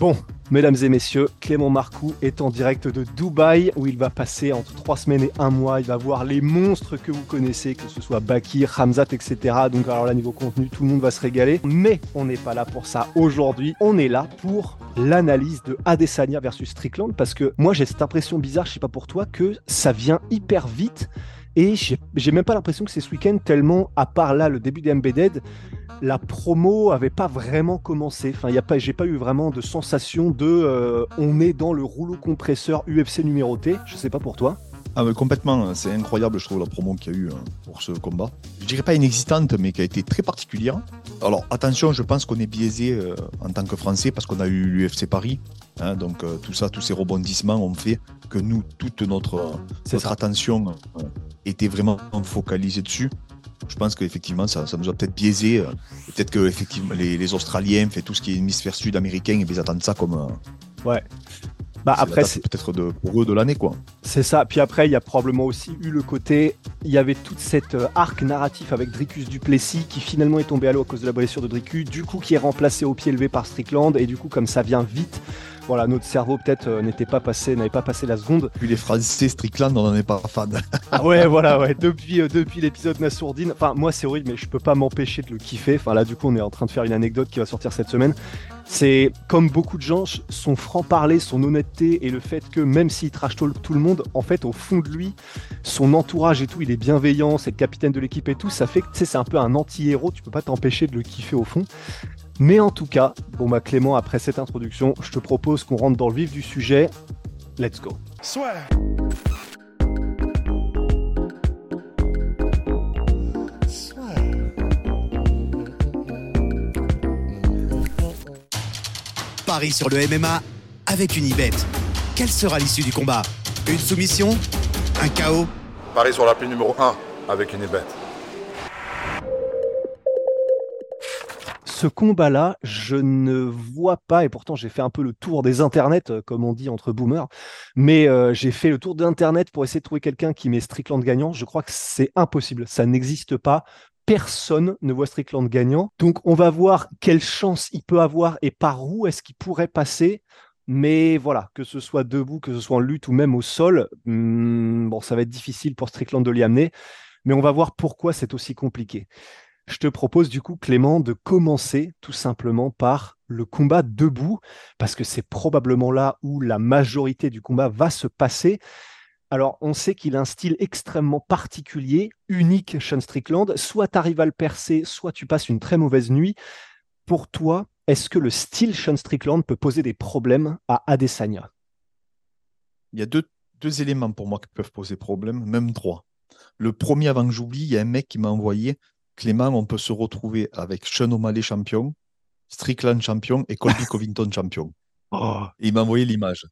Bon, mesdames et messieurs, Clément Marcoux est en direct de Dubaï où il va passer entre trois semaines et un mois. Il va voir les monstres que vous connaissez, que ce soit Bakir, Hamzat, etc. Donc alors là, niveau contenu, tout le monde va se régaler. Mais on n'est pas là pour ça aujourd'hui. On est là pour l'analyse de Adesanya versus Strickland parce que moi j'ai cette impression bizarre, je sais pas pour toi, que ça vient hyper vite. Et j'ai même pas l'impression que c'est ce week-end, tellement, à part là, le début des Embedded, la promo avait pas vraiment commencé. Enfin, y a pas, j'ai pas eu vraiment de sensation de euh, on est dans le rouleau compresseur UFC numéroté. Je sais pas pour toi. Ah mais complètement, c'est incroyable je trouve la promo qu'il y a eu hein, pour ce combat. Je dirais pas inexistante mais qui a été très particulière. Alors attention, je pense qu'on est biaisé euh, en tant que Français parce qu'on a eu l'UFC Paris. Hein, donc euh, tout ça, tous ces rebondissements ont fait que nous, toute notre, notre attention était vraiment focalisée dessus je pense qu'effectivement, ça, ça, nous a peut-être biaisé. Euh, peut-être que effectivement, les, Australiens, fait tout ce qui est hémisphère sud américain, ils attendent ça comme. Euh, ouais. Bah après, c'est peut-être de, pour eux de l'année, quoi. C'est ça. Puis après, il y a probablement aussi eu le côté. Il y avait toute cette euh, arc narratif avec Dricus Duplessis qui finalement est tombé à l'eau à cause de la blessure de Dricus, du coup qui est remplacé au pied levé par Strickland, et du coup, comme ça vient vite, voilà, notre cerveau peut-être euh, n'était pas passé, n'avait pas passé la seconde. Puis les Français Strickland, on n'en est pas fan. ah ouais, voilà, ouais. Depuis, euh, depuis l'épisode Nassourdine, enfin moi c'est horrible, mais je peux pas m'empêcher de le kiffer. Enfin là, du coup, on est en train de faire une anecdote qui va sortir cette semaine. C'est comme beaucoup de gens, son franc-parler, son honnêteté et le fait que même s'il trash tout, tout le monde, en fait, au fond de lui, son entourage et tout, il est bienveillant, c'est le capitaine de l'équipe et tout, ça fait que c'est un peu un anti-héros, tu peux pas t'empêcher de le kiffer au fond. Mais en tout cas, bon bah Clément, après cette introduction, je te propose qu'on rentre dans le vif du sujet. Let's go. Soit. Paris sur le MMA avec une ibet. Quelle sera l'issue du combat? Une soumission? Un chaos? Paris sur la pluie numéro 1 avec une ibet. Ce combat-là, je ne vois pas, et pourtant j'ai fait un peu le tour des internets, euh, comme on dit entre boomers, mais euh, j'ai fait le tour d'internet pour essayer de trouver quelqu'un qui met Strickland gagnant. Je crois que c'est impossible, ça n'existe pas. Personne ne voit Strickland gagnant. Donc on va voir quelle chance il peut avoir et par où est-ce qu'il pourrait passer. Mais voilà, que ce soit debout, que ce soit en lutte ou même au sol, hmm, bon, ça va être difficile pour Strickland de l'y amener. Mais on va voir pourquoi c'est aussi compliqué. Je te propose du coup, Clément, de commencer tout simplement par le combat debout, parce que c'est probablement là où la majorité du combat va se passer. Alors, on sait qu'il a un style extrêmement particulier, unique, Sean Strickland. Soit tu arrives à le percer, soit tu passes une très mauvaise nuit. Pour toi, est-ce que le style Sean Strickland peut poser des problèmes à Adesanya? Il y a deux, deux éléments pour moi qui peuvent poser problème, même trois. Le premier, avant que j'oublie, il y a un mec qui m'a envoyé Clément, on peut se retrouver avec Sean O'Malley champion, Strickland champion et Colby Covington champion. Oh. il m'a envoyé l'image.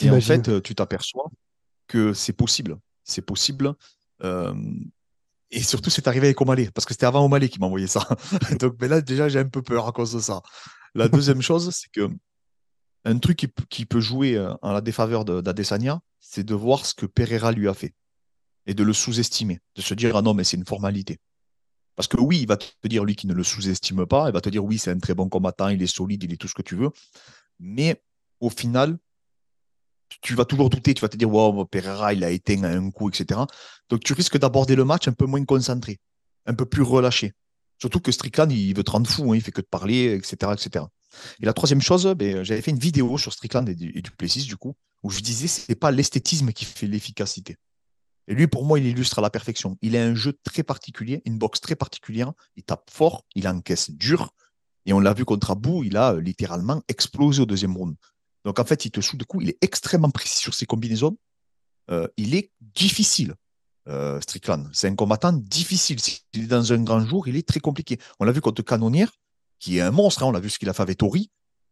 Et en fait, tu t'aperçois que c'est possible. C'est possible. Euh, et surtout, c'est arrivé avec O'Malley, parce que c'était avant O'Malley qui m'a envoyé ça. Donc mais là, déjà, j'ai un peu peur à cause de ça. La deuxième chose, c'est que un truc qui, peut jouer euh, en la défaveur d'Adesanya, c'est de voir ce que Pereira lui a fait et de le sous-estimer, de se dire ah non mais c'est une formalité. Parce que oui, il va te dire, lui, qui ne le sous-estime pas, il va te dire, oui, c'est un très bon combattant, il est solide, il est tout ce que tu veux. Mais au final, tu vas toujours douter, tu vas te dire, wow, Pereira, il a éteint un coup, etc. Donc tu risques d'aborder le match un peu moins concentré, un peu plus relâché. Surtout que Strickland, il veut te rendre fou, hein, il fait que de parler, etc. etc. Et la troisième chose, ben, j'avais fait une vidéo sur Strickland et, du, Duplessis, du coup, où je disais, ce n'est pas l'esthétisme qui fait l'efficacité. Et lui, pour moi, il illustre à la perfection. Il a un jeu très particulier, une boxe très particulière. Il tape fort, il encaisse dur. Et on l'a vu contre Abou, il a euh, littéralement explosé au deuxième round. Donc en fait, il te shoot de coups, il est extrêmement précis sur ses combinaisons. Euh, il est difficile, euh, Strickland. C'est un combattant difficile. S'il est dans un grand jour, il est très compliqué. On l'a vu contre Canonnière. qui est un monstre. Hein. On a vu ce qu'il a fait avec Tori.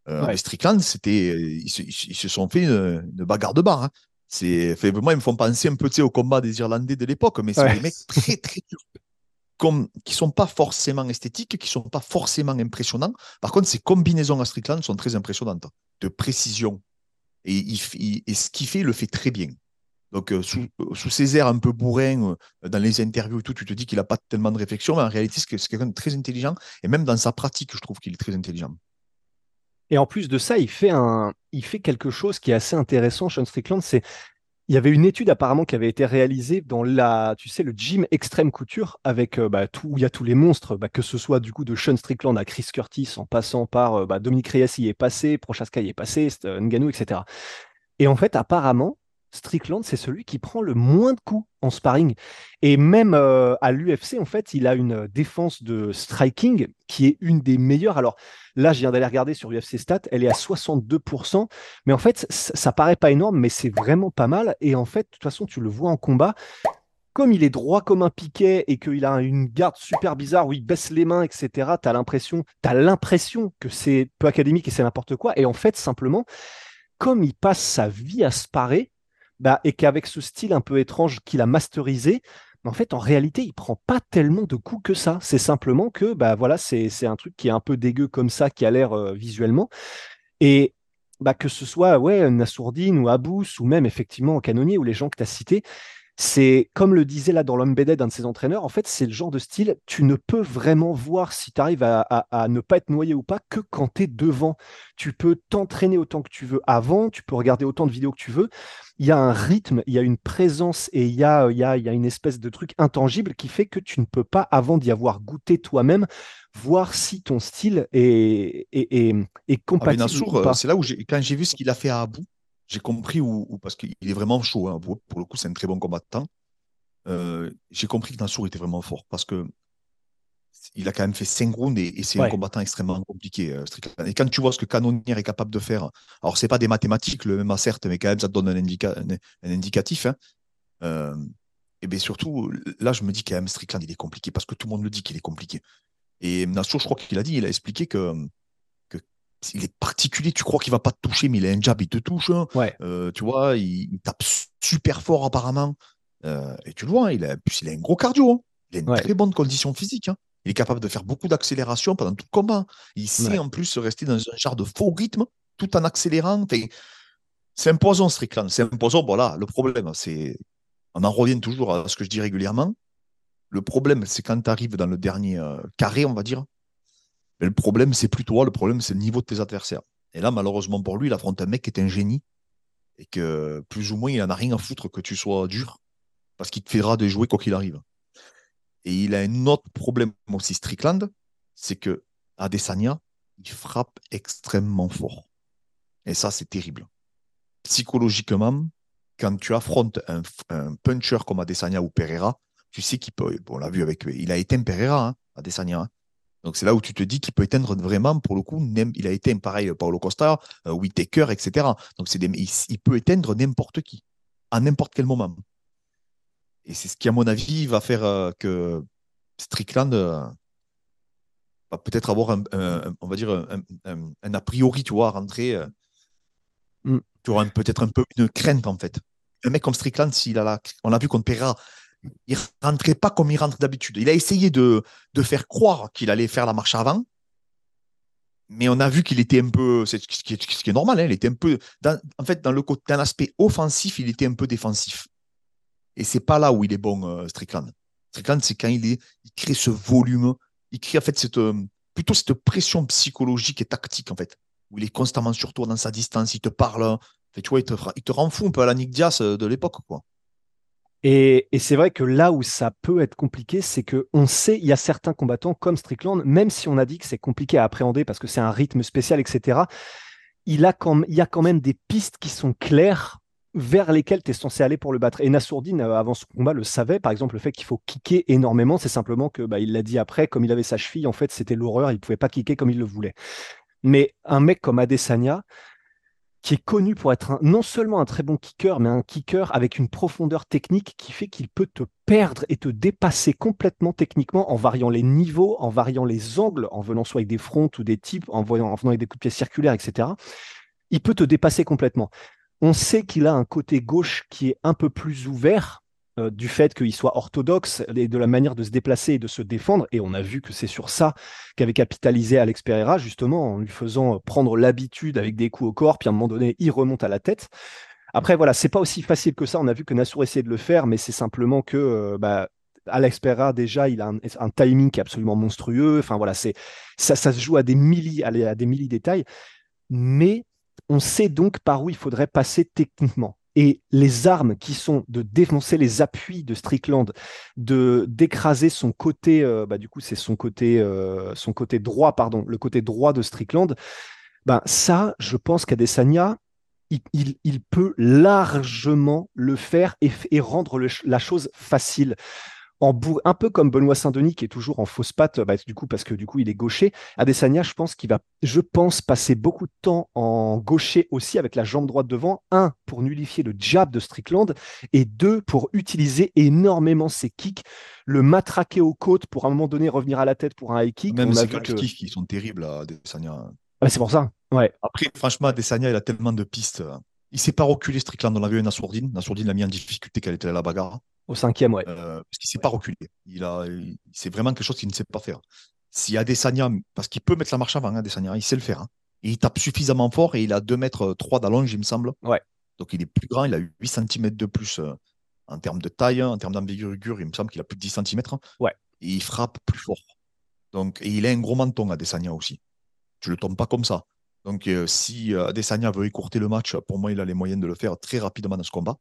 Euh, Avec Strickland, c'était, ils, se, sont fait une, bagarre de bar. Hein. C'est, fait, moi, ils me font penser un peu au combat des Irlandais de l'époque, mais c'est des mecs très, très durs. Comme, qui sont pas forcément esthétiques, qui sont pas forcément impressionnants. Par contre, ces combinaisons à Strickland sont très impressionnantes, de précision. Et, il, et ce qu'il fait, il le fait très bien. Donc, euh, sous, euh, sous, ses airs un peu bourrins, euh, dans les interviews et tout, tu te dis qu'il n'a pas tellement de réflexion, mais en réalité, c'est quelqu'un de très intelligent. Et même dans sa pratique, je trouve qu'il est très intelligent. Et en plus de ça, il fait, un, il fait quelque chose qui est assez intéressant, Sean Strickland, c'est il y avait une étude apparemment qui avait été réalisée dans la, tu sais, le gym extrême couture avec bah, tout, il y a tous les monstres, bah, que ce soit du coup de Sean Strickland à Chris Curtis, en passant par bah, Dominique Reyes est passé, Prochaska y est passé, Nganou, etc. Et en fait, apparemment, Strickland, c'est celui qui prend le moins de coups en sparring. Et même euh, à l'UFC, en fait, il a une défense de striking qui est une des meilleures. Alors là, je viens d'aller regarder sur UFC Stats, elle est à 62%. Mais en fait, ça paraît pas énorme, mais c'est vraiment pas mal. Et en fait, de toute façon, tu le vois en combat. Comme il est droit comme un piquet et qu'il a une garde super bizarre où il baisse les mains, etc., tu as l'impression, as l'impression que c'est peu académique et c'est n'importe quoi. Et en fait, simplement, comme il passe sa vie à sparer, bah, et qu'avec ce style un peu étrange qu'il a masterisé, en fait, en réalité, il prend pas tellement de coups que ça. C'est simplement que, bah voilà, c'est un truc qui est un peu dégueu comme ça, qui a l'air euh, visuellement. Et bah, que ce soit ouais, Nassourdine ou Abous, ou même effectivement Canonier, ou les gens que tu as cités, c'est comme le disait là dans l'Embedded un de ses entraîneurs, en fait, c'est le genre de style, tu ne peux vraiment voir si tu arrives à, ne pas être noyé ou pas que quand tu es devant. Tu peux t'entraîner autant que tu veux avant, tu peux regarder autant de vidéos que tu veux. Il y a un rythme, il y a une présence et il y a, il y a, il y a une espèce de truc intangible qui fait que tu ne peux pas, avant d'y avoir goûté toi-même, voir si ton style est, est, est, compatible. Euh, c'est là où, quand j'ai vu ce qu'il a fait à Abou, j'ai compris où, parce qu'il est vraiment chaud. Hein, pour, le coup, c'est un très bon combattant. Euh, j'ai compris que Nassour était vraiment fort parce que il a quand même fait 5 rounds et, c'est un combattant extrêmement compliqué. Euh, et quand tu vois ce que Canonier est capable de faire, alors c'est pas des mathématiques, le MMA certes, mais quand même ça te donne un, un, indicatif. Hein. Euh, et bien surtout, là je me dis quand même Strickland il est compliqué parce que tout le monde le dit qu'il est compliqué. Et Nassour, je crois qu'il a dit, il a expliqué que il est particulier, tu crois qu'il va pas te toucher, mais il a un jab, il te touche. Hein. Euh, tu vois, il, tape super fort apparemment. Euh, et tu le vois, hein, il, a, il a un gros cardio. Hein. Il a une très bonne condition physique. Il est capable de faire beaucoup d'accélération pendant tout le combat. Il sait en plus rester dans un genre de faux rythme tout en accélérant. C'est un poison, Strickland. C'est un poison. Voilà, le problème, c'est. On en revient toujours à ce que je dis régulièrement. Le problème, c'est quand tu arrives dans le dernier euh, carré, on va dire, mais le problème, c'est plus toi, le problème, c'est le niveau de tes adversaires. Et là, malheureusement pour lui, il affronte un mec qui est un génie et que plus ou moins, il n'en a rien à foutre que tu sois dur parce qu'il te fera de jouer quoi qu'il arrive. Et il a un autre problème aussi, Strickland, c'est que Adesanya, il frappe extrêmement fort. Et ça, c'est terrible. Psychologiquement, quand tu affrontes un, puncher comme Adesanya ou Pereira, tu sais qu'il peut. Bon, on l'a vu avec. Il a éteint Pereira, hein, Adesanya. Hein. Donc c'est là où tu te dis qu'il peut éteindre vraiment, pour le coup, il a éteint pareil Paulo Costa, euh, Whitaker, etc. Donc c'est il, peut éteindre n'importe qui, à n'importe quel moment. Et c'est ce qui, à mon avis, va faire euh, que Strickland euh, va peut-être avoir un, on va dire un, a priori, tu vois, à rentrer. Mm. Tu auras peut-être un peu une crainte en fait. Un mec comme Strickland, s'il a la, on l'a vu contre Pereira, il rentrait pas comme il rentre d'habitude. Il a essayé de, faire croire qu'il allait faire la marche avant, mais on a vu qu'il était un peu, ce qui est, normal, hein, il était un peu, en fait, dans le côté, d'un aspect offensif, il était un peu défensif. Et c'est pas là où il est bon, euh, Strickland. Strickland, c'est quand il, est, il crée ce volume, il crée en fait euh, plutôt cette pression psychologique et tactique, en fait, où il est constamment sur toi dans sa distance, il te parle, tu vois, il te, il te rend fou un peu à la Nick Diaz euh, de l'époque, quoi. Et, c'est vrai que là où ça peut être compliqué, c'est que on sait, il y a certains combattants comme Strickland, même si on a dit que c'est compliqué à appréhender parce que c'est un rythme spécial, etc., il, a quand, il y a quand même des pistes qui sont claires vers lesquelles tu es censé aller pour le battre. Et Nassourdine, euh, avant ce combat, le savait. Par exemple, le fait qu'il faut kicker énormément, c'est simplement que bah, il l'a dit après, comme il avait sa cheville, en fait, c'était l'horreur, il ne pouvait pas kicker comme il le voulait. Mais un mec comme Adesanya, qui est connu pour être non seulement un très bon kicker, mais un kicker avec une profondeur technique qui fait qu'il peut te perdre et te dépasser complètement techniquement en variant les niveaux, en variant les angles, en venant soit avec des fronts ou des types, en, en venant avec des coups de pied circulaires, etc. Il peut te dépasser complètement. On sait qu'il a un côté gauche qui est un peu plus ouvert euh, du fait qu'il soit orthodoxe et de la manière de se déplacer et de se défendre. Et on a vu que c'est sur ça qu'avait capitalisé Alex Pereira, justement, en lui faisant prendre l'habitude avec des coups au corps, puis à un moment donné, il remonte à la tête. Après, voilà, c'est pas aussi facile que ça. On a vu que Nassour essayait de le faire, mais c'est simplement que euh, bah, Alex Pereira, déjà, il a un, timing qui est absolument monstrueux. Enfin, voilà, c'est ça, ça se joue à des milli, à des milli détails. Mais on sait donc par où il faudrait passer techniquement. Et les armes qui sont de défoncer les appuis de Strickland, de d'écraser son côté, euh, bah, du coup c'est son côté, euh, son côté droit, pardon, le côté droit de Strickland. Ben ça, je pense qu'Adesanya, il, il, peut largement le faire et, rendre la chose facile en bourre, un peu comme Benoît Saint-Denis qui est toujours en fausse patte, bah, du coup parce que du coup il est gaucher. Adesanya, je pense qu'il va, je pense, passer beaucoup de temps en gaucher aussi avec la jambe droite devant. Un pour nullifier le jab de Strickland et deux pour utiliser énormément ses kicks, le matraquer aux côtes pour à un moment donné revenir à la tête pour un high kick. Même ses que... kicks qui sont terribles à Adesanya. Ah, c'est pour ça. Ouais. Après, franchement, Adesanya, il a tellement de pistes. Il s'est pas reculé Strickland. On a vu un Assourdine. Assourdine l'a mis en difficulté qu'elle était à la bagarre. Au cinquième, ouais. Euh, parce qu'il ne s'est pas reculé. Il a, c'est vraiment quelque chose qu'il ne sait pas faire. Si Adesanya, parce qu'il peut mettre la marche avant, hein, Adesanya, il sait le faire. Hein. Et il tape suffisamment fort et il a 2 mètres 3 d'allonge, il me semble. Ouais. Donc il est plus grand, il a 8 cm de plus euh, en termes de taille, en termes d'envergure, il me semble qu'il a plus de 10 cm. Ouais. Et il frappe plus fort. Donc, et il a un gros menton, Adesanya aussi. Tu ne le tombes pas comme ça. Donc euh, si Adesanya veut écourter le match, pour moi, il a les moyens de le faire très rapidement dans ce combat.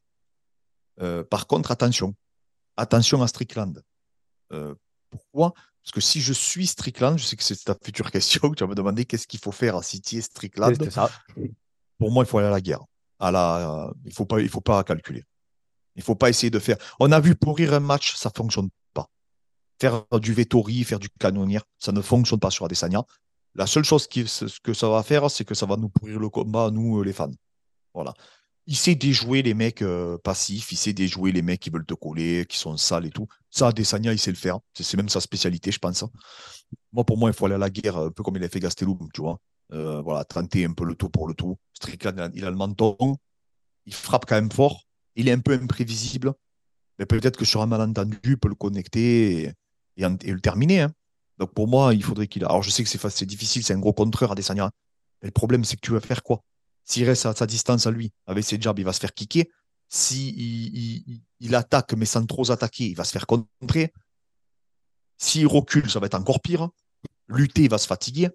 Euh, par contre, attention, attention à Strickland. Euh, pourquoi? Parce que si je suis Strickland, je sais que c'est ta future question, tu vas me demander qu'est-ce qu'il faut faire à City et Strickland. Ça. Pour moi, il faut aller à la guerre. À la, il ne faut, pas, il faut pas calculer. Il ne faut pas essayer de faire. On a vu pourrir un match, ça ne fonctionne pas. Faire du Vettori, faire du canonnier, ça ne fonctionne pas sur Adesanya. La seule chose que ça va faire, c'est que ça va nous pourrir le combat, nous, les fans. Voilà il sait déjouer les mecs euh, passifs, il sait déjouer les mecs qui veulent te coller, qui sont sales et tout. Ça, Adesanya, il sait le faire. C'est même sa spécialité, je pense. Moi, pour moi, il faut aller à la guerre, un peu comme il a fait Gastelum, tu vois. Euh, voilà, tenter un peu le tout pour le tout. Strickland, il a le menton, il frappe quand même fort, il est un peu imprévisible, mais peut-être que sur un malentendu, il peut le connecter et, et, et le terminer. Hein. Donc pour moi, il faudrait qu'il. Alors je sais que c'est difficile, c'est un gros contreur Adesanya. Mais le problème, c'est que tu vas faire quoi? S'il reste à sa distance à lui, avec ses jabs, il va se faire kicker. S'il il, il, il, attaque, mais sans trop attaquer, il va se faire contrer. S'il recule, ça va être encore pire. Lutter, il va se fatiguer.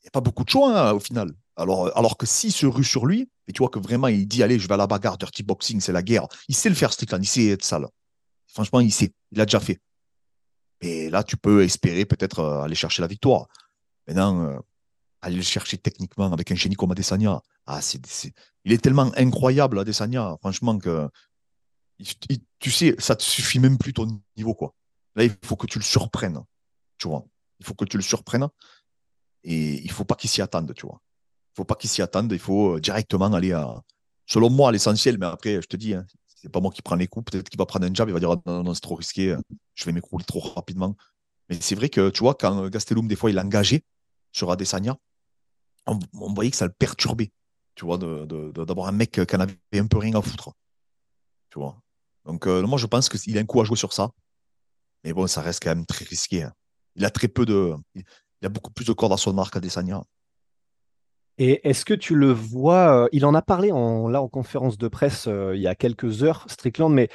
Il n'y a pas beaucoup de choix hein, au final. Alors, alors que s'il se rue sur lui, et tu vois que vraiment il dit Allez, je vais à la bagarre, dirty boxing, c'est la guerre. Il sait le faire, Strickland, il sait être sale. Franchement, il sait. Il a déjà fait. Et là, tu peux espérer peut-être euh, aller chercher la victoire. Maintenant, euh, aller le chercher techniquement avec un génie comme Adesanya. Ah, c'est. Il est tellement incroyable, Adesanya, franchement, que tu sais, ça te suffit même plus ton niveau. quoi. Là, il faut que tu le surprennes. Tu vois. Il faut que tu le surprennes. Et il faut pas qu'il s'y attende, tu vois. Il faut pas qu'il s'y attende. Il faut directement aller à, selon moi, à l'essentiel. Mais après, je te dis, hein, c'est pas moi qui prends les coups. Peut-être qu'il va prendre un jab, il va dire non, non, non c'est trop risqué. Je vais m'écrouler trop rapidement. Mais c'est vrai que, tu vois, quand Gastelum, des fois, il engagé sur Adesanya, on, voyait que ça le perturbait, tu vois, d'avoir un mec qui en avait un peu rien à foutre. Tu vois. Donc, euh, moi, je pense qu'il a un coup à jouer sur ça. Mais bon, ça reste quand même très risqué. Hein. Il a très peu de. Il a beaucoup plus de cordes à son arc à. Et est-ce que tu le vois euh, Il en a parlé en, là en conférence de presse euh, il y a quelques heures, Strickland, mais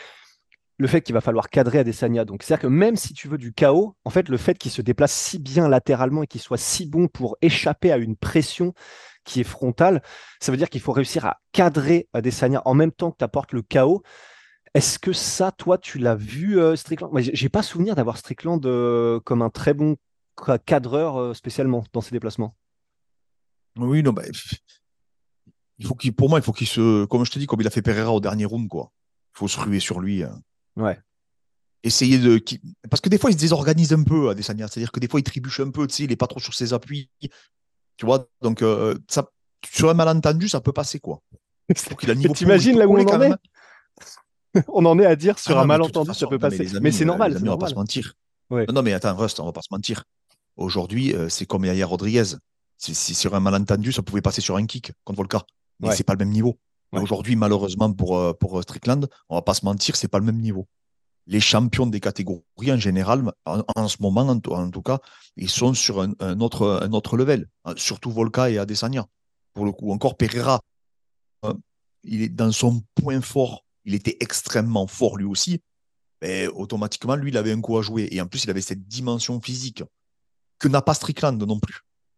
le fait qu'il va falloir cadrer Adesanya. Donc, c'est-à-dire que même si tu veux du chaos, en fait, le fait qu'il se déplace si bien latéralement et qu'il soit si bon pour échapper à une pression qui est frontale, ça veut dire qu'il faut réussir à cadrer Adesanya en même temps que tu apportes le chaos. Est-ce que ça, toi, tu l'as vu, euh, Strickland? Moi, j'ai pas souvenir d'avoir Strickland comme un très bon cadreur spécialement dans ses déplacements. Oui, non, bah, il faut qu'il, pour moi, il faut qu'il se, comme je te dis, comme il a fait Pereira au dernier round, quoi. Il faut se ruer sur lui. Hein. Ouais. Essayer de. Parce que des fois, il se désorganise un peu, Adesanya. C'est-à-dire que des fois, il trébuche un peu, tu sais, il n'est pas trop sur ses appuis. Tu vois, donc euh, ça, sur un malentendu, ça peut passer quoi. T'imagines là où on en est? On en est à dire sur ah un malentendu, ça peut passer. Mais, c'est normal. on va pas se mentir. Non, mais attends, Rust, on va pas se mentir. Aujourd'hui, euh, c'est comme Yaya Rodriguez. Si sur un malentendu, ça pouvait passer sur un kick contre Volca. Mais c'est pas le même niveau. Aujourd'hui, malheureusement pour, euh, pour Strickland, on va pas se mentir, c'est pas le même niveau. Les champions des catégories en général, en, ce moment en, tout cas, ils sont sur un, autre, un autre level. Hein, surtout Volca et Adesanya. Pour le coup, encore Pereira, euh, il est dans son point fort. Il était extrêmement fort lui aussi. Mais automatiquement, lui, il avait un coup à jouer. Et en plus, il avait cette dimension physique que n'a pas Strickland non plus.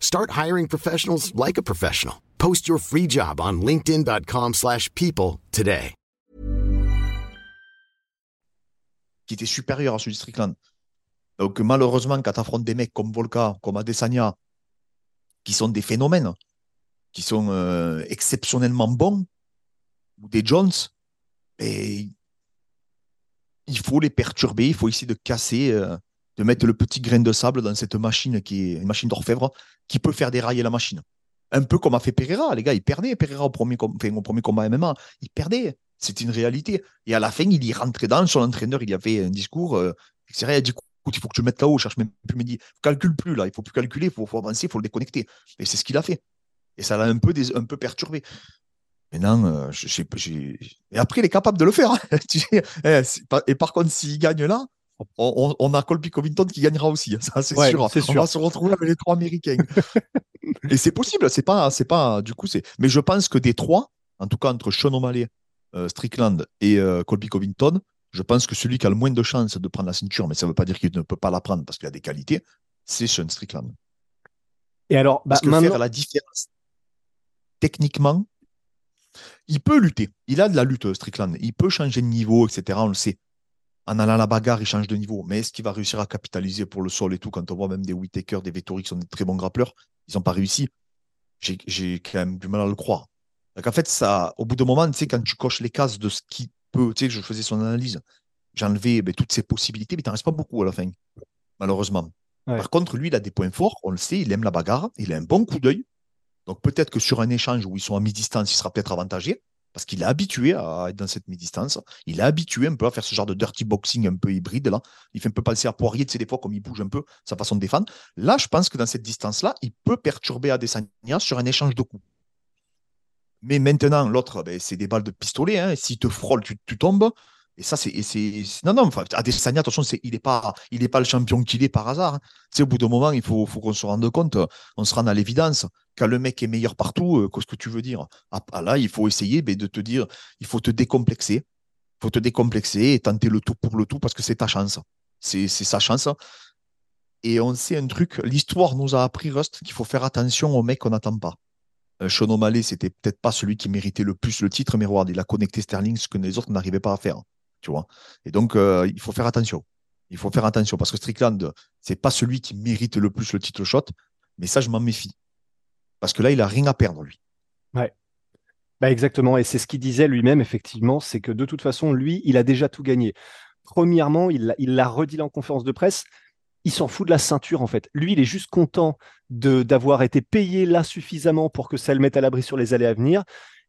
Start hiring professionals like a professional. Post your free job on linkedin.com/people today. Qui était supérieur à celui de Strickland. Donc malheureusement quand tu affrontes des mecs comme Volka, comme Adesanya qui sont des phénomènes, qui sont euh, exceptionnellement bons ou des Jones, et il faut les perturber, il faut essayer de casser, euh, de mettre le petit grain de sable dans cette machine qui est une machine d'orfèvre qui peut faire dérailler la machine. Un peu comme a fait Pereira, les gars, il perdait Pereira au premier, premier combat MMA, il perdait, c'est une réalité. Et à la fin, il y rentrait dans, son entraîneur, il y avait un discours, euh, il a dit écoute, il faut que tu le mettes là-haut, cherche même plus, me dit, calcule plus là, il faut plus calculer, il faut, avancer, il faut le déconnecter. Et c'est ce qu'il a fait. Et ça l'a un peu, un peu perturbé. Maintenant, euh, et après, il est capable de le faire. Hein. Eh, et par contre, s'il gagne là, on, a Colby Covington qui gagnera aussi. Hein, ça, c'est sûr. On va se retrouver avec les trois Américains. et c'est possible. C'est pas, c'est pas. Du coup, c'est. Mais je pense que des trois, en tout cas entre Sean O'Malley, euh, Strickland et euh, Colby Covington, je pense que celui qui a le moins de chances de prendre la ceinture, mais ça ne veut pas dire qu'il ne peut pas la prendre parce qu'il a des qualités, c'est Sean Strickland. Et alors, bah, parce que faire la différence techniquement, il peut lutter. Il a de la lutte, Strickland. Il peut changer de niveau, etc. On le sait. En allant à la bagarre, il change de niveau. Mais est-ce qu'il va réussir à capitaliser pour le sol et tout? Quand on voit même des Whitaker, des Vettori qui sont des très bons grappleurs, ils n'ont pas réussi. J'ai quand même du mal à le croire. Donc en fait, ça, au bout d'un moment, tu sais, quand tu coches les cases de ce qui peut, tu sais, je faisais son analyse, j'enlevais ben, toutes ces possibilités, mais il n'en reste pas beaucoup à la fin, malheureusement. Par contre, lui, il a des points forts, on le sait, il aime la bagarre, il a un bon coup d'œil, donc peut-être que sur un échange où ils sont à mi-distance, il sera peut-être avantagé, parce qu'il est habitué à être dans cette mi-distance. Il est habitué un peu à faire ce genre de dirty boxing un peu hybride. là. Il fait un peu penser à Poirier, tu sais, des fois, comme il bouge un peu, sa façon de défendre. Là, je pense que dans cette distance-là, il peut perturber Adesanya sur un échange de coups. Mais maintenant, l'autre, ben, c'est des balles de pistolet. Hein. S'il te frôle, tu, tu tombes. Et ça, c'est. Non, non, enfin, Adesanya, attention, il n'est pas, pas le champion qu'il est par hasard. Hein. au bout d'un moment, il faut, faut qu'on se rende compte, on se rend à l'évidence. Quand le mec est meilleur partout, euh, qu'est-ce que tu veux dire? Ah, ah, Là, il faut essayer ben, de te dire, il faut te décomplexer. Il faut te décomplexer et tenter le tout pour le tout parce que c'est ta chance. C'est sa chance. Et on sait un truc, l'histoire nous a appris, Rust, qu'il faut faire attention aux mecs qu'on n'attend pas. Euh, Sean O'Malley, c'était peut-être pas celui qui méritait le plus le titre, mais regarde, il a connecté Sterling, ce que les autres n'arrivaient pas à faire Et donc, euh, il faut faire attention. Il faut faire attention parce que Strickland, c'est pas celui qui mérite le plus le titre shot, mais ça, je m'en méfie. Parce que là, il a rien à perdre, lui. Ouais. Bah exactement. Et c'est ce qu'il disait lui-même, effectivement, c'est que de toute façon, lui, il a déjà tout gagné. Premièrement, il l'a redit en conférence de presse, il s'en fout de la ceinture en fait. Lui, il est juste content d'avoir été payé là suffisamment pour que ça le mette à l'abri sur les années à venir.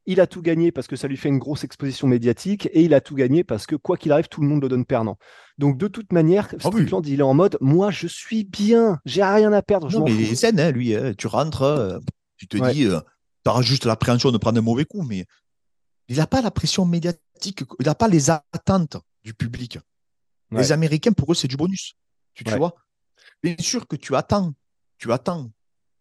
Il a tout gagné parce que ça lui fait une grosse exposition médiatique et il a tout gagné parce que quoi qu'il arrive, tout le monde le donne perdant. Donc de toute manière, ah Strickland, il est en mode moi je suis bien, j'ai rien à perdre. Non, mais il est hein, lui. Hein. Tu rentres, euh, tu te dis, euh, tu auras juste l'appréhension de prendre un mauvais coup, mais il n'a pas la pression médiatique, il n'a pas les attentes du public. Les Américains, pour eux, c'est du bonus. Tu, tu vois? Bien sûr que tu attends, tu attends,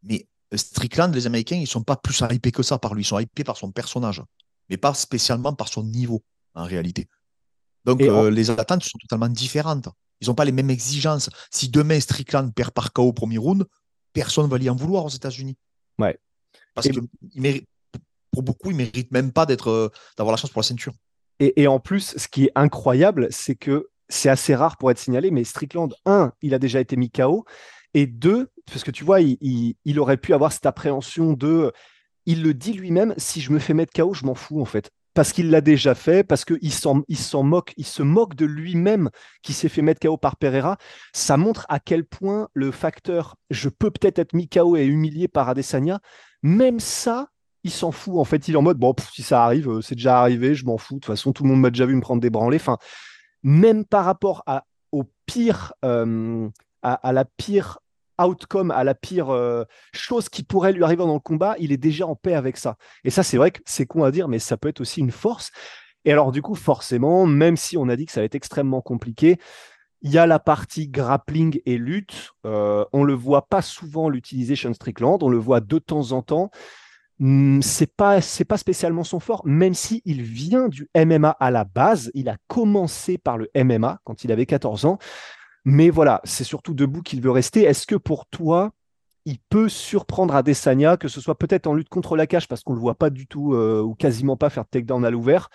mais Strickland, les Américains, ils sont pas plus hypés que ça par lui. Ils sont hypés par son personnage, mais pas spécialement par son niveau, en réalité. Donc, euh, les attentes sont totalement différentes. Ils n'ont pas les mêmes exigences. Si demain Strickland perd par KO au premier round, personne ne va lui en vouloir aux États-Unis. Ouais. Parce que pour beaucoup, il ne mérite même pas d'être, euh, d'avoir la chance pour la ceinture. Et, et en plus, ce qui est incroyable, c'est que c'est assez rare pour être signalé, mais Strickland, un, il a déjà été mis KO, et deux, parce que tu vois, il, aurait pu avoir cette appréhension de, il le dit lui-même, si je me fais mettre KO, je m'en fous en fait. Parce qu'il l'a déjà fait, parce qu'il s'en, il s'en moque, il se moque de lui-même qui s'est fait mettre KO par Pereira. Ça montre à quel point le facteur je peux peut-être être mis KO et humilié par Adesanya, même ça, il s'en fout. En fait, il est en mode bon, si ça arrive, euh, c'est déjà arrivé, je m'en fous. De toute façon, tout le monde m'a déjà vu me prendre des branlées. Enfin, même par rapport au pire, euh, à la pire outcome, à la pire euh, chose qui pourrait lui arriver dans le combat, il est déjà en paix avec ça. Et ça, c'est vrai que c'est con à dire, mais ça peut être aussi une force. Et alors, du coup, forcément, même si on a dit que ça va être extrêmement compliqué, il y a la partie grappling et lutte. Euh, on le voit pas souvent l'utiliser Sean Strickland, on le voit de temps en temps. Hmm, C'est pas c'est pas spécialement son fort, même si il vient du MMA à la base. Il a commencé par le MMA quand il avait 14 ans. Mais voilà, c'est surtout debout qu'il veut rester. Est-ce que pour toi, il peut surprendre Adesanya, que ce soit peut-être en lutte contre la cage, parce qu'on le voit pas du tout euh, ou quasiment pas faire de takedown à l'ouvert,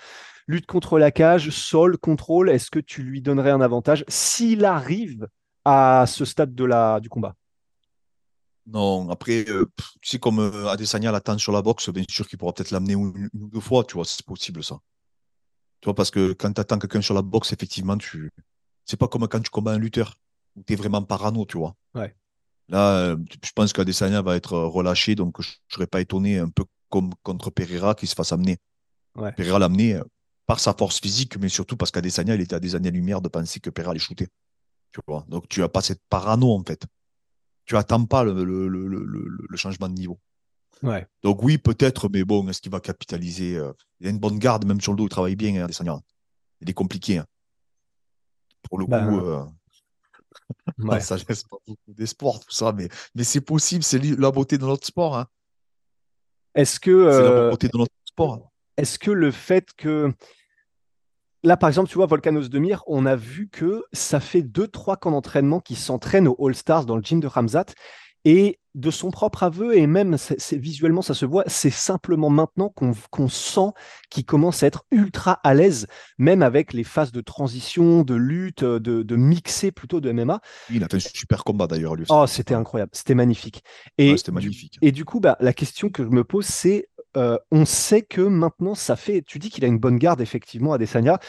lutte contre la cage, sol, contrôle, est-ce que tu lui donnerais un avantage s'il arrive à ce stade de la, du combat? Non, après, euh, tu sais, comme euh, Adesanya l'attend sur la boxe, bien sûr qu'il pourra peut-être l'amener une ou deux fois, tu vois, c'est possible ça. Tu vois, parce que quand tu attends quelqu'un sur la boxe, effectivement, tu. C'est pas comme quand tu combats un lutteur, où tu es vraiment parano, tu vois. Ouais. Là, euh, je pense qu'Adesanya va être euh, relâché, donc je ne serais pas étonné, un peu comme contre Pereira, qu'il se fasse amener. Ouais. Pereira l'a amené euh, par sa force physique, mais surtout parce qu'Adesanya, il était à des années-lumière de penser que Pereira allait shooter. Tu vois. Donc tu n'as pas cette parano, en fait. Tu attends pas le, le, changement de niveau. Ouais. Donc oui, peut-être, mais bon, est-ce qu'il va capitaliser Il a une bonne garde, même sur le dos, il travaille bien, hein, Adesanya. Il est compliqué. hein. Pour le Ben, coup, euh, Ouais. ça laisse pas beaucoup d'espoir, tout ça, mais, mais c'est possible, c'est la beauté de notre sport. hein. Est-ce que, C'est la euh, beauté de notre sport. est-ce que le fait que Là, par exemple, tu vois, Volcanos de Mir, on a vu que ça fait deux, trois camps d'entraînement qui s'entraînent au All-Stars dans le gym de Ramzat. Et de son propre aveu, et même visuellement, ça se voit, c'est simplement maintenant qu'on sent qu'il commence à être ultra à l'aise, même avec les phases de transition, de lutte, de, de mixer plutôt de MMA. Il a fait un super combat d'ailleurs, lui aussi. Oh, c'était incroyable, c'était magnifique. Et Ouais, c'était du- magnifique. et du coup, bah, la question que je me pose, c'est euh, on sait que maintenant, ça fait. Tu dis qu'il a une bonne garde, effectivement, à Desania,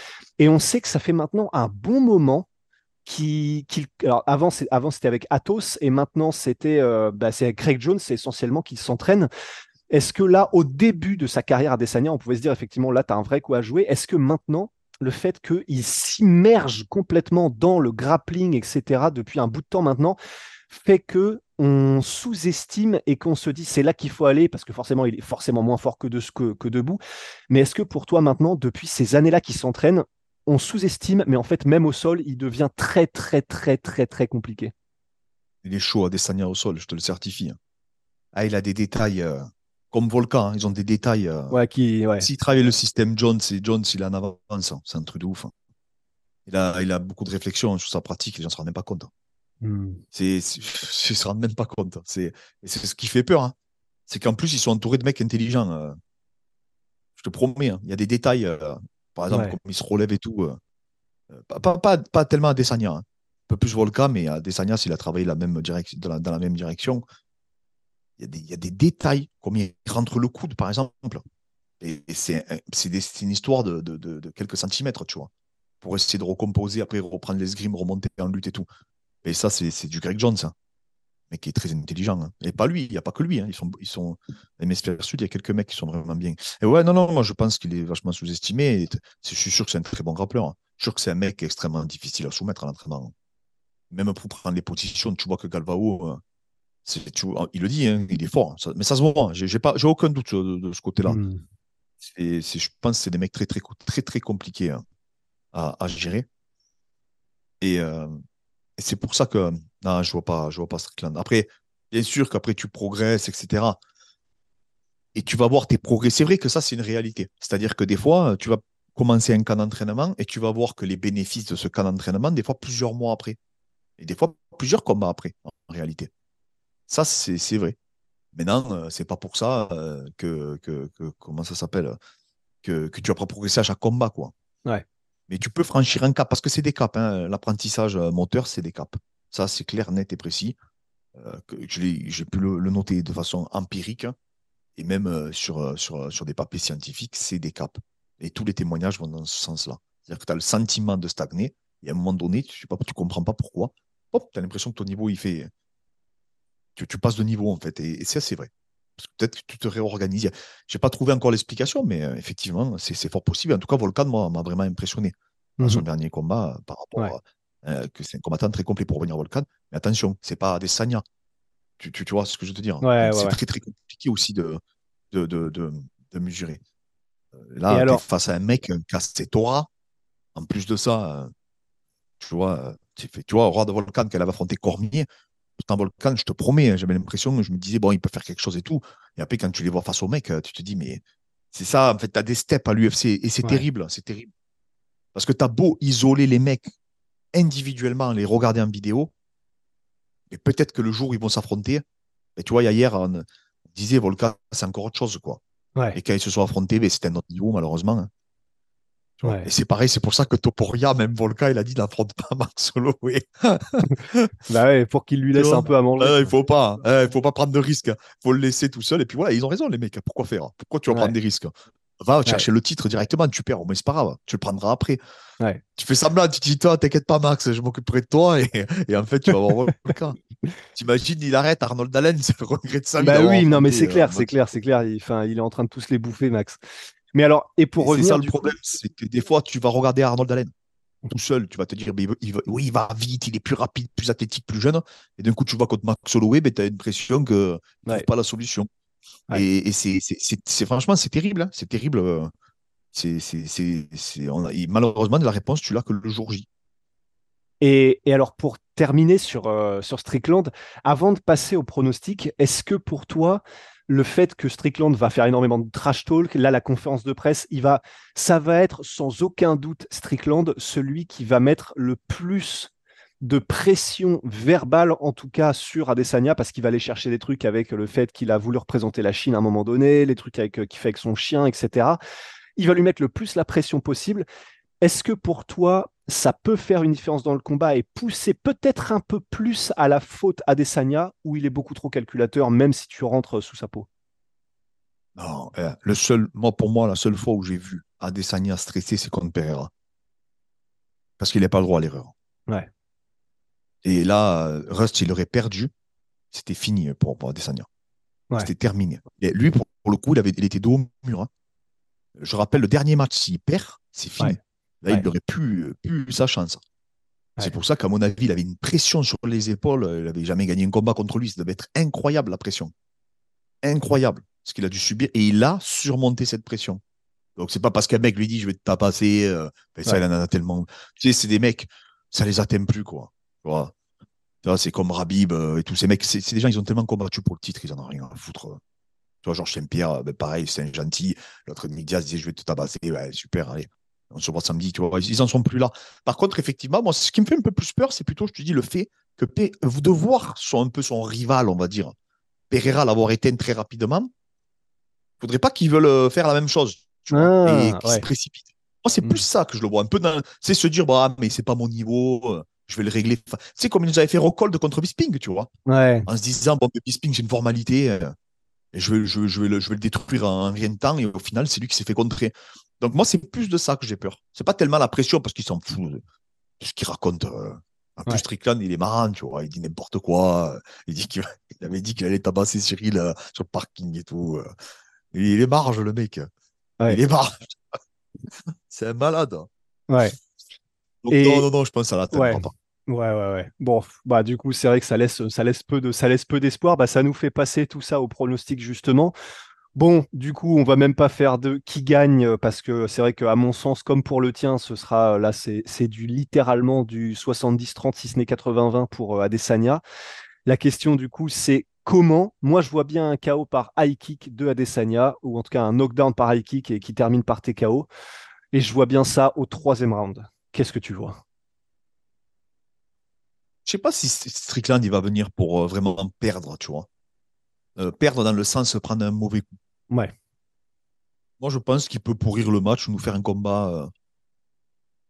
et on sait que ça fait maintenant un bon moment qui, avant, c'était avec Athos, et maintenant c'était euh, bah, c'est avec Craig Jones, c'est essentiellement qu'il s'entraîne. Est-ce que là, au début de sa carrière à Desania, on pouvait se dire effectivement, là, tu as un vrai coup à jouer. Est-ce que maintenant, le fait qu'il s'immerge complètement dans le grappling, etc., depuis un bout de temps maintenant, fait que on sous-estime et qu'on se dit c'est là qu'il faut aller parce que forcément il est forcément moins fort que, de, que, que debout. Mais est-ce que pour toi maintenant, depuis ces années-là qu'il s'entraîne, on sous-estime, mais en fait même au sol, il devient très très très très très compliqué. Il est chaud à Desania au sol, je te le certifie. hein. Ah, il a des détails euh, comme Volcan, hein, ils ont des détails. euh, Ouais, qui, ouais. S'il travaille le système Jones, et Jones, il est en avance, hein. c'est un truc de ouf. hein. Il a, il a beaucoup de réflexions sur sa pratique, les gens ne se rendent même pas compte. Hmm. C'est, ils ne se rendent même pas compte. C'est, ce qui fait peur. C'est qu'en plus, ils sont entourés de mecs intelligents. euh. Je te promets, il y a des détails. Par exemple, Ouais. comme ils se relèvent et tout. euh, euh, pas, pas, pas, pas tellement à Desania. hein. Un peu plus Volca, mais à Desania, s'il a travaillé la même dans, la, dans la même direction, il y, a des, il y a des détails, comme il rentre le coude, par exemple. Et, et c'est, une histoire de, de, de- de quelques centimètres, tu vois. Pour essayer de recomposer, après reprendre l'escrime, remonter en lutte et tout. Et ça, c'est, c'est du Greg Jones. hein mais qui est très intelligent. hein. Et pas lui, il n'y a pas que lui. hein. Ils sont, ils sont, sud, il y a quelques mecs qui sont vraiment bien. Et ouais, non, non, moi je pense qu'il est vachement sous-estimé. Et Je suis sûr que c'est un très bon grappleur. hein. Je suis sûr que c'est un mec extrêmement difficile à soumettre à l'entraînement. Même pour prendre les positions, tu vois que Galvao, euh, tu il le dit, il est fort. Ça- mais ça se voit. J'ai, pas, j'ai aucun doute de, de ce côté-là. Hmm. Je pense que c'est des mecs très, très, très, très compliqués à, à gérer. Et, euh, et c'est pour ça que non, je vois pas, je vois pas Strickland. Après, bien sûr qu'après tu progresses, etc. Et tu vas voir tes progrès. C'est vrai que ça, c'est une réalité. C'est-à-dire que des fois, tu vas commencer un camp d'entraînement et tu vas voir que les bénéfices de ce camp d'entraînement, des fois plusieurs mois après. Et des fois plusieurs combats après, en réalité. Ça, c'est vrai. Maintenant, euh, c'est pas pour ça euh, que, que, que- comment ça s'appelle que, que tu vas pas progresser à chaque combat, quoi. Ouais. Mais tu peux franchir un cap parce que c'est des caps. hein. L'apprentissage euh, moteur, c'est des caps. Ça, c'est clair, net et précis. Euh, j'ai pu le, le noter de façon empirique et même euh, sur, euh, sur, sur des papiers scientifiques, c'est des caps. Et tous les témoignages vont dans ce sens-là. C'est-à-dire que tu as le sentiment de stagner et à un moment donné, tu ne comprends pas pourquoi. Tu as l'impression que ton niveau, il fait. Tu, tu passes de niveau, en fait. Et, et ça, c'est vrai. Peut-être que tu te réorganises. Je n'ai pas trouvé encore l'explication, mais euh, effectivement, c'est fort possible. En tout cas, Volcan, moi, m'a vraiment impressionné dans son Mhm. dernier combat par rapport Ouais. à euh, que c'est un combattant très complet pour revenir à Volcan. Mais attention, c'est pas des Sanya. Tu, tu, tu vois ce que je veux te dire. Ouais, c'est ouais. très très compliqué aussi de, de, de, de, de mesurer. Euh, Là, alors- face à un mec qui a ses Torah. En plus de ça, euh, tu vois, tu fais- tu vois, au roi de Volcan qu'elle avait affronté Cormier. Pourtant, Volcan, je te promets, hein, j'avais l'impression, je me disais, bon, il peut faire quelque chose et tout. Et après, quand tu les vois face au mec, tu te dis, mais c'est ça, en fait, tu as des steps à l'UFC et c'est Ouais. terrible, c'est terrible. Parce que tu as beau isoler les mecs individuellement, les regarder en vidéo, et peut-être que le jour où ils vont s'affronter, et tu vois, hier, on, disait, Volcan, c'est encore autre chose, quoi. Ouais. Et quand ils se sont affrontés, ben, c'était un autre niveau, malheureusement. hein. Ouais. Et c'est pareil, c'est pour ça que Toporia, même Volca, il a dit n'affronte pas Max Holloway. Bah ouais, pour qu'il lui laisse un peu à manger. Ah, il faut pas, hein. il faut pas prendre de risques. Il faut le laisser tout seul. Et puis voilà, ils ont raison, les mecs. Pourquoi faire? Pourquoi tu vas Ouais. prendre des risques? Va chercher le titre directement, tu perds, mais c'est pas grave, tu le prendras après. Ouais. Tu fais semblant, tu te dis, toi, t'inquiète pas, Max, je m'occuperai de toi. Et, et en fait, tu vas avoir. T'imagines, il arrête Arnold Allen, c'est le regret de vie. Bah oui, non, mais c'est euh, clair, c'est Max. clair, c'est clair. Il, il est en train de tous les bouffer, Max. Mais alors, et pour Et c'est revenir ça le coup- problème, c'est que des fois, tu vas regarder Arnold Allen tout seul, tu vas te dire, mais il va- oui, il va vite, il est plus rapide, plus athlétique, plus jeune. Et d'un coup, tu vois contre Max Holloway, ben, tu as l'impression qu'il ne Ouais. pas la solution. Ouais. Et, et c'est, franchement, c'est terrible. hein. C'est terrible. euh, on a- et malheureusement, la réponse, tu l'as que le jour J. Et, et alors, pour terminer sur, euh, sur Strickland, avant de passer au pronostic, est-ce que pour toi, le fait que Strickland va faire énormément de trash talk, là, la conférence de presse, il va, ça va être sans aucun doute Strickland, celui qui va mettre le plus de pression verbale, en tout cas sur Adesanya, parce qu'il va aller chercher des trucs avec le fait qu'il a voulu représenter la Chine à un moment donné, les trucs avec, euh, qu'il fait avec son chien, etc. Il va lui mettre le plus la pression possible. Est-ce que pour toi, ça peut faire une différence dans le combat et pousser peut-être un peu plus à la faute Adesanya, où il est beaucoup trop calculateur, même si tu rentres sous sa peau? Non, euh, le seul, moi, pour moi, la seule fois où j'ai vu Adesanya stressé, c'est contre Pereira. Parce qu'il n'a pas le droit à l'erreur. Ouais. Et là, Rust, il aurait perdu. C'était fini pour, pour Adesanya. Ouais. C'était terminé. Et lui, pour, pour le coup, il, avait, il était dos au mur. hein. Je rappelle, le dernier match, s'il perd, c'est fini. Ouais. Là, Ouais. il n'aurait plus, sa chance. C'est pour ça qu'à mon avis, il avait une pression sur les épaules. Il n'avait jamais gagné un combat contre lui. Ça devait être incroyable, la pression. Incroyable. Ce qu'il a dû subir. Et il a surmonté cette pression. Donc, c'est pas parce qu'un mec lui dit je vais te tapasser. euh, ben ça, il en a tellement. Tu sais, c'est des mecs, ça les atteint plus, quoi. Tu vois. C'est comme Rabib euh, et tous ces mecs. C'est des gens, ils ont tellement combattu pour le titre, ils en ont rien à foutre. Tu vois, Georges Saint-Pierre, ben pareil, c'est un gentil. L'autre Nick Diaz disait je vais te tabasser. Ouais, super, allez. On se voit samedi, tu vois. Ils en sont plus là. Par contre, effectivement, moi, ce qui me fait un peu plus peur, c'est plutôt, je te dis, le fait que Pe- de voir son, un peu son rival, on va dire, Pereira l'avoir éteint très rapidement. Il faudrait pas qu'ils veulent euh, faire la même chose. Tu vois, Ah, et qu'ils ouais. se précipitent. Moi, c'est Mm. plus ça que je le vois. Un peu dans. C'est se dire, bah, mais c'est pas mon niveau, euh, je vais le régler. Enfin, c'est comme il nous avait fait Rockhold contre Bisping, tu vois. Ouais, En se disant, bon, Bisping, c'est une formalité. euh, et je vais, je, je vais le, je vais le détruire en rien de temps. Et au final, c'est lui qui s'est fait contrer. Donc, moi, c'est plus de ça que j'ai peur. C'est pas tellement la pression parce qu'il s'en fout de de ce qu'il raconte. euh. En plus, Ouais. Strickland, il est marrant, tu vois. Il dit n'importe quoi. Il, dit qu'il il avait dit qu'il allait tabasser Cyril euh, sur le parking et tout. euh. Il est marge, le mec. Ouais. Il est marge. c'est un malade. ouais, Donc, Et- non, non, non, je pense que ça l'atteindra Ouais. ouais, ouais, ouais. Bon, bah du coup, c'est vrai que ça laisse, ça laisse peu de, ça laisse peu d'espoir. Bah, ça nous fait passer tout ça au pronostic justement. Bon, du coup, on va même pas faire de qui gagne euh, parce que c'est vrai qu'à mon sens, comme pour le tien, ce sera là, c'est c'est du littéralement du 70-30 si ce n'est 80-20 pour euh, Adesanya. La question du coup, c'est comment? Moi, je vois bien un KO par high kick de Adesanya ou en tout cas un knockdown par high kick et qui termine par TKO. Et je vois bien ça au troisième round. Qu'est-ce que tu vois? Je sais pas si Strickland, il va venir pour euh, vraiment perdre, tu vois. euh, perdre dans le sens prendre un mauvais coup. Ouais. Moi, je pense qu'il peut pourrir le match, nous faire un combat euh,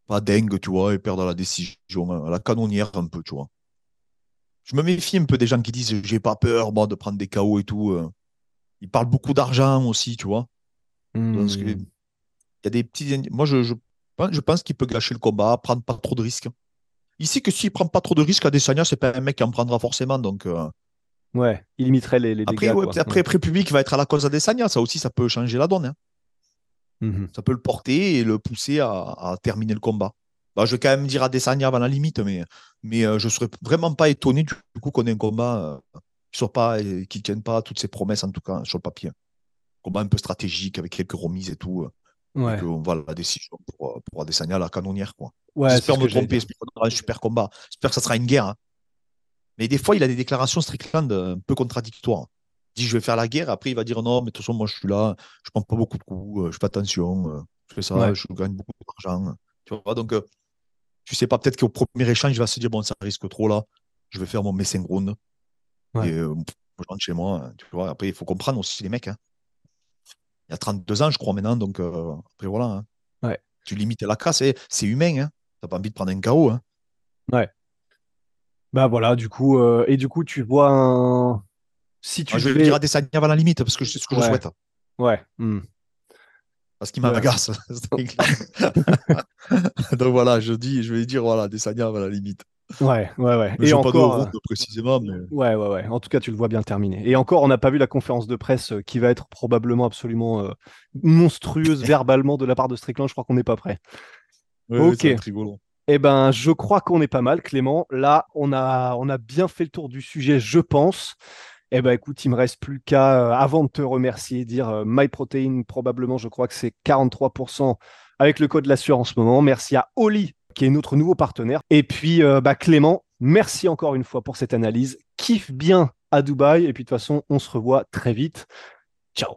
pas dingue, tu vois, et perdre la décision, à la canonnière un peu, tu vois. Je me méfie un peu des gens qui disent j'ai pas peur moi, de prendre des KO et tout. euh. Ils parlent beaucoup d'argent aussi, tu vois. Donc, Hmm. il y a des petits. Moi, je, je pense qu'il peut gâcher le combat, prendre pas trop de risques. Ici, que s'il prend pas trop de risques, Adesanya, c'est pas un mec qui en prendra forcément. Donc, euh, Ouais, il limiterait les, les après, ouais, quoi. peut-être après, après, le public va être à la cause d'Adesanya. Ça aussi, ça peut changer la donne. hein. Mhm. Ça peut le porter et le pousser à, à terminer le combat. Bah, je vais quand même dire Adesanya avant la limite, mais, mais euh, je serais vraiment pas étonné du coup qu'on ait un combat euh, qui soit pas, qui tienne pas toutes ses promesses, en tout cas, sur le papier. Combat un peu stratégique avec quelques remises et tout. Ouais, voit la décision pour, euh, pour Adesanya, la canonnière. Quoi. ouais J'espère me tromper, j'espère qu'on aura un super combat. J'espère que ça sera une guerre. hein. Mais des fois, il a des déclarations Strickland euh, un peu contradictoires. Il dit je vais faire la guerre, après il va dire non, mais de toute façon, moi je suis là, je prends pas beaucoup de coups, euh, je fais attention, je fais ça, Ouais. je gagne beaucoup d'argent. Tu vois, donc tu sais pas, peut-être qu'au premier échange, il va se dire bon, ça risque trop là, je vais faire mon messing round. Ouais. Et euh, je rentre chez moi. hein, Tu vois, après, il faut comprendre aussi les mecs. hein. Il y a 32 ans, je crois, maintenant, donc euh, après voilà. hein. Ouais. Tu limites la casse, et c'est humain. Hein. T'as pas envie de prendre un KO. Hein. Bah voilà, du coup, euh, et du coup, tu vois un. Si tu Ah, je vais le dire à Desania avant la limite, parce que c'est ce que je Ouais. souhaite. Ouais. hmm. Parce qu'il Ouais. m'agace. Donc voilà, je dis, je vais dire voilà, Desania avant la limite. Ouais, ouais, ouais. Mais Et j'ai pas de encore. euh, précisément, mais Ouais, ouais, ouais. En tout cas, tu le vois bien terminé. Et encore, on n'a pas vu la conférence de presse euh, qui va être probablement absolument euh, monstrueuse verbalement de la part de Strickland. Je crois qu'on n'est pas prêt. Ouais, Ok. rigolo. Eh ben, je crois qu'on est pas mal, Clément. Là, on a, on a bien fait le tour du sujet, je pense. Eh ben, écoute, il me reste plus qu'à, euh, avant de te remercier, dire euh, MyProtein, probablement, je crois que c'est 43% avec le code LASSURE en ce moment. Merci à Oli, qui est notre nouveau partenaire. Et puis, euh, bah, Clément, merci encore une fois pour cette analyse. Kiffe bien à Dubaï. Et puis, de toute façon, on se revoit très vite. Ciao.